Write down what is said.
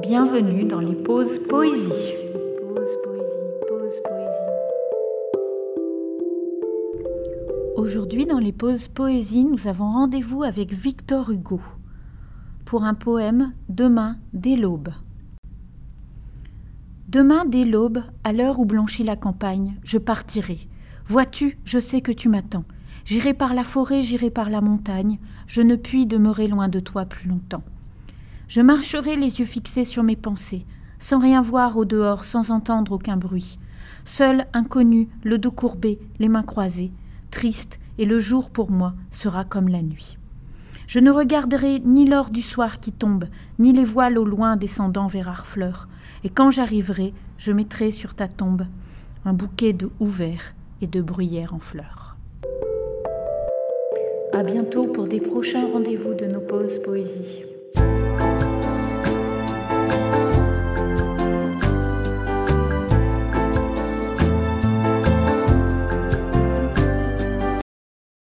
Bienvenue dans les pauses poésie. Aujourd'hui, dans les pauses poésie, nous avons rendez-vous avec Victor Hugo pour un poème Demain dès l'aube. Demain dès l'aube, à l'heure où blanchit la campagne, je partirai. Vois-tu, je sais que tu m'attends. J'irai par la forêt, j'irai par la montagne, je ne puis demeurer loin de toi plus longtemps. Je marcherai les yeux fixés sur mes pensées, sans rien voir au dehors, sans entendre aucun bruit. Seul, inconnu, le dos courbé, les mains croisées, triste, et le jour pour moi sera comme la nuit. Je ne regarderai ni l'or du soir qui tombe, ni les voiles au loin descendant vers Harfleur, et quand j'arriverai, je mettrai sur ta tombe un bouquet de houverts et de bruyères en fleurs. À bientôt pour des prochains rendez-vous de nos pauses poésie.